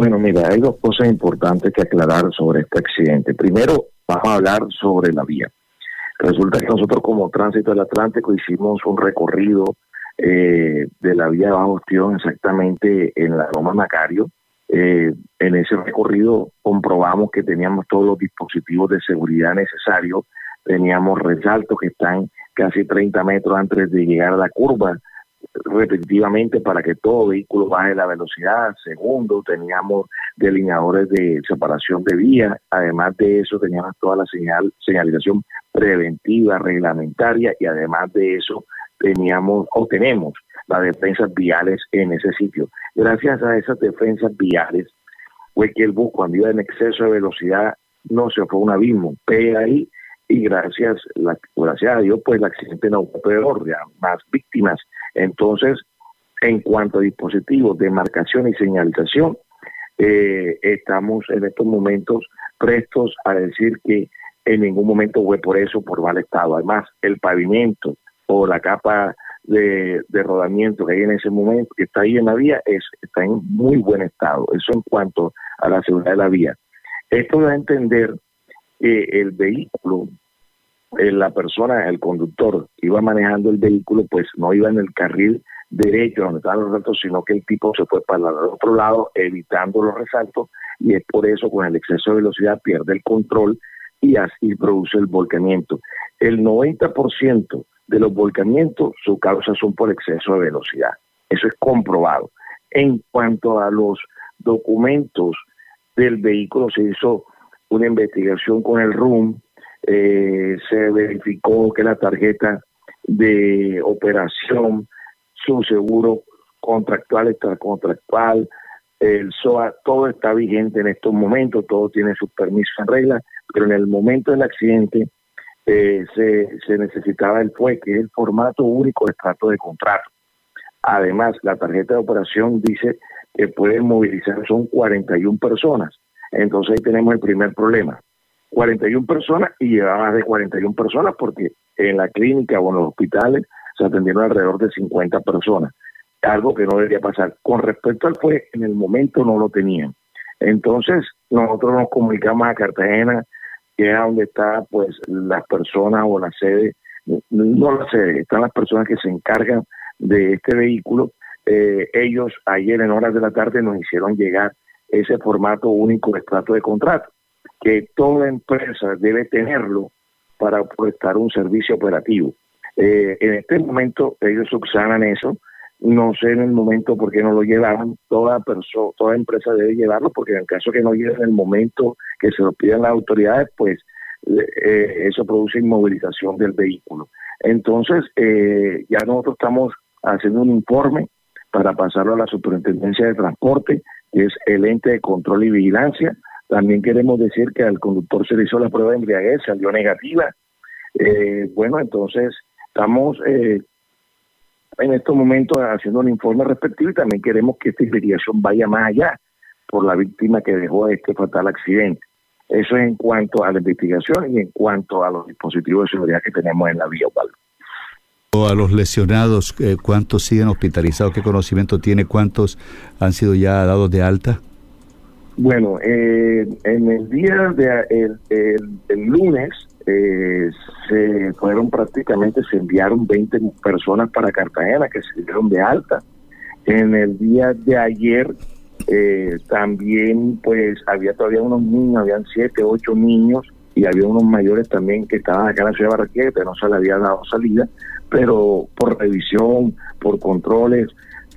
Bueno, mira, hay dos cosas importantes que aclarar sobre este accidente. Primero, vamos a hablar sobre la vía. Resulta que nosotros como Tránsito del Atlántico hicimos un recorrido eh, de la vía de Bajo Ostión exactamente en la Roma Macario. Eh, en ese recorrido comprobamos que teníamos todos los dispositivos de seguridad necesarios, teníamos resaltos que están casi 30 metros antes de llegar a la curva, repetitivamente para que todo vehículo baje la velocidad. Segundo, teníamos delineadores de separación de vías. Además de eso, teníamos toda la señal, señalización preventiva, reglamentaria y además de eso, teníamos o tenemos las defensas viales en ese sitio. Gracias a esas defensas viales fue que el bus cuando iba en exceso de velocidad no se fue a un abismo, pega ahí y gracias, gracias a Dios, pues el accidente no fue peor, ya más víctimas. Entonces, en cuanto a dispositivos de marcación y señalización, eh, estamos en estos momentos prestos a decir que en ningún momento fue por eso, por mal estado. Además, el pavimento o la capa de, de, rodamiento que hay en ese momento, que está ahí en la vía, es, está en muy buen estado. Eso en cuanto a la seguridad de la vía. Esto da a entender que el vehículo eh, la persona, el conductor, iba manejando el vehículo, pues no iba en el carril derecho donde estaban los resaltos, sino que el tipo se fue para el otro lado evitando los resaltos y es por eso con el exceso de velocidad pierde el control y así produce el volcamiento. El 90% de los volcamientos, su causa son por exceso de velocidad. Eso es comprobado. En cuanto a los documentos del vehículo, se hizo una investigación con el RUM, eh, se verificó que la tarjeta de operación, su seguro contractual, extracontractual, el SOA, todo está vigente en estos momentos, todo tiene sus permisos en regla, pero en el momento del accidente eh, se, se necesitaba el FUE, que es el formato único de trato de contrato. Además, la tarjeta de operación dice que pueden movilizar, son 41 personas. Entonces ahí tenemos el primer problema. 41 personas y llevaba más de 41 personas porque en la clínica o en los hospitales se atendieron alrededor de 50 personas, algo que no debería pasar. Con respecto al fue, en el momento no lo tenían. Entonces, nosotros nos comunicamos a Cartagena, que es donde está pues las personas o la sede, no la sede, están las personas que se encargan de este vehículo. Eh, ellos ayer en horas de la tarde nos hicieron llegar ese formato único de trato de contrato que toda empresa debe tenerlo para prestar un servicio operativo. Eh, en este momento ellos subsanan eso, no sé en el momento por qué no lo llevaban, toda persona, toda empresa debe llevarlo, porque en el caso que no llegue en el momento que se lo pidan las autoridades, pues eh, eso produce inmovilización del vehículo. Entonces, eh, ya nosotros estamos haciendo un informe para pasarlo a la Superintendencia de Transporte, que es el ente de control y vigilancia, también queremos decir que al conductor se le hizo la prueba de embriaguez, salió negativa. Eh, bueno, entonces estamos eh, en estos momentos haciendo un informe respectivo y también queremos que esta investigación vaya más allá por la víctima que dejó este fatal accidente. Eso es en cuanto a la investigación y en cuanto a los dispositivos de seguridad que tenemos en la vía, O A los lesionados, eh, ¿cuántos siguen hospitalizados? ¿Qué conocimiento tiene? ¿Cuántos han sido ya dados de alta? Bueno, eh, en el día de el, lunes eh, se fueron prácticamente, se enviaron 20 personas para Cartagena que se dieron de alta. En el día de ayer eh, también pues había todavía unos niños, habían siete, ocho niños y había unos mayores también que estaban acá en la ciudad de Barranquilla que no se les había dado salida, pero por revisión, por controles,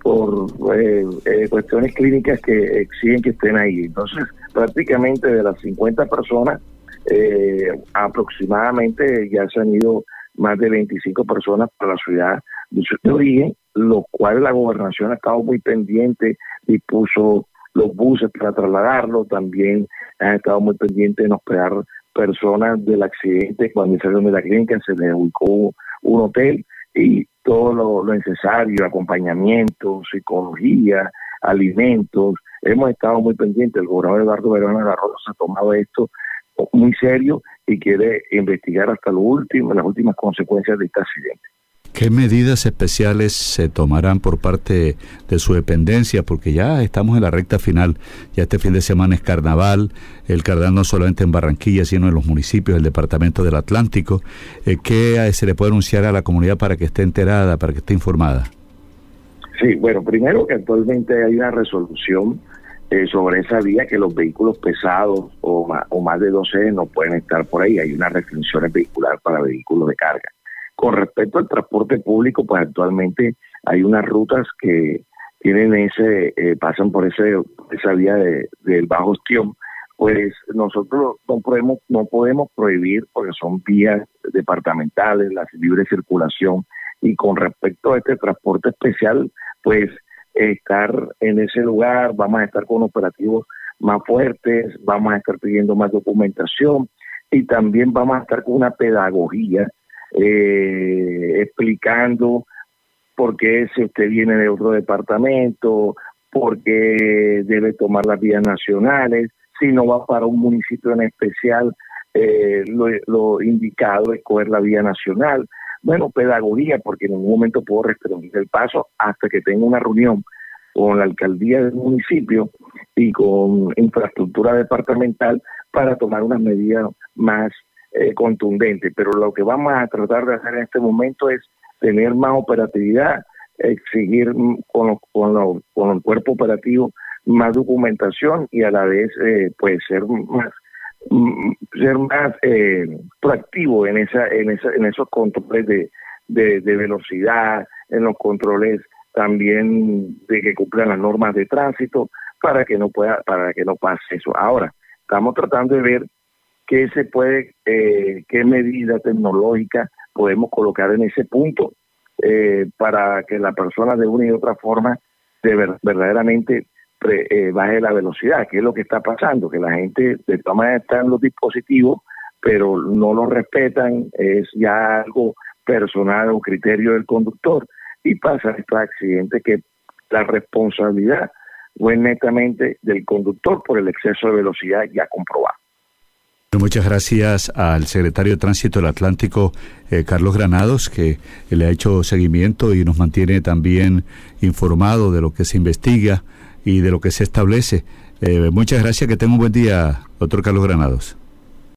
por eh, eh, cuestiones clínicas que exigen que estén ahí. Entonces, prácticamente de las 50 personas, eh, aproximadamente ya se han ido más de 25 personas para la ciudad de origen, lo cual la gobernación ha estado muy pendiente, dispuso los buses para trasladarlo, también ha estado muy pendiente en hospedar personas del accidente cuando salieron de la clínica, se les ubicó un hotel y todo lo, necesario, acompañamiento, psicología, alimentos. Hemos estado muy pendientes, el gobernador Eduardo Verón Navarro se ha tomado esto muy serio y quiere investigar hasta lo último, las últimas consecuencias de este accidente. ¿Qué medidas especiales se tomarán por parte de su dependencia? Porque ya estamos en la recta final. Ya este fin de semana es carnaval, el carnaval no solamente en Barranquilla, sino en los municipios del departamento del Atlántico. Eh, ¿Qué se le puede anunciar a la comunidad para que esté enterada, para que esté informada? Sí, bueno, primero que actualmente hay una resolución eh, sobre esa vía que los vehículos pesados o más, o más de 12 no pueden estar por ahí. Hay unas restricciones vehiculares para vehículos de carga. Con respecto al transporte público, pues actualmente hay unas rutas que tienen ese, eh, pasan por ese, esa vía de, del bajo ostión, pues nosotros no podemos, no podemos prohibir porque son vías departamentales, la libre circulación, y con respecto a este transporte especial, pues estar en ese lugar, vamos a estar con operativos más fuertes, vamos a estar pidiendo más documentación y también vamos a estar con una pedagogía eh, explicando por qué si usted viene de otro departamento, por qué debe tomar las vías nacionales, si no va para un municipio en especial, eh, lo, indicado es coger la vía nacional. Bueno, pedagogía, porque en ningún momento puedo restringir el paso hasta que tenga una reunión con la alcaldía del municipio y con infraestructura departamental para tomar unas medidas más eh, contundente, pero lo que vamos a tratar de hacer en este momento es tener más operatividad, exigir con, con, con el cuerpo operativo más documentación y a la vez eh, pues ser más ser más eh, proactivo en esa en esa en esos controles de, de, de velocidad en los controles también de que cumplan las normas de tránsito para que no pueda para que no pase eso. Ahora estamos tratando de ver qué se puede, eh, qué medida tecnológica podemos colocar en ese punto eh, para que la persona de una y otra forma de verdaderamente eh, baje la velocidad, que es lo que está pasando, que la gente de todas maneras está en los dispositivos, pero no lo respetan, es ya algo personal o criterio del conductor y pasa estos accidentes que la responsabilidad fue netamente del conductor por el exceso de velocidad ya comprobado. Muchas gracias al secretario de Tránsito del Atlántico, eh, Carlos Granados, que le ha hecho seguimiento y nos mantiene también informado de lo que se investiga y de lo que se establece. Eh, muchas gracias, que tenga un buen día, doctor Carlos Granados.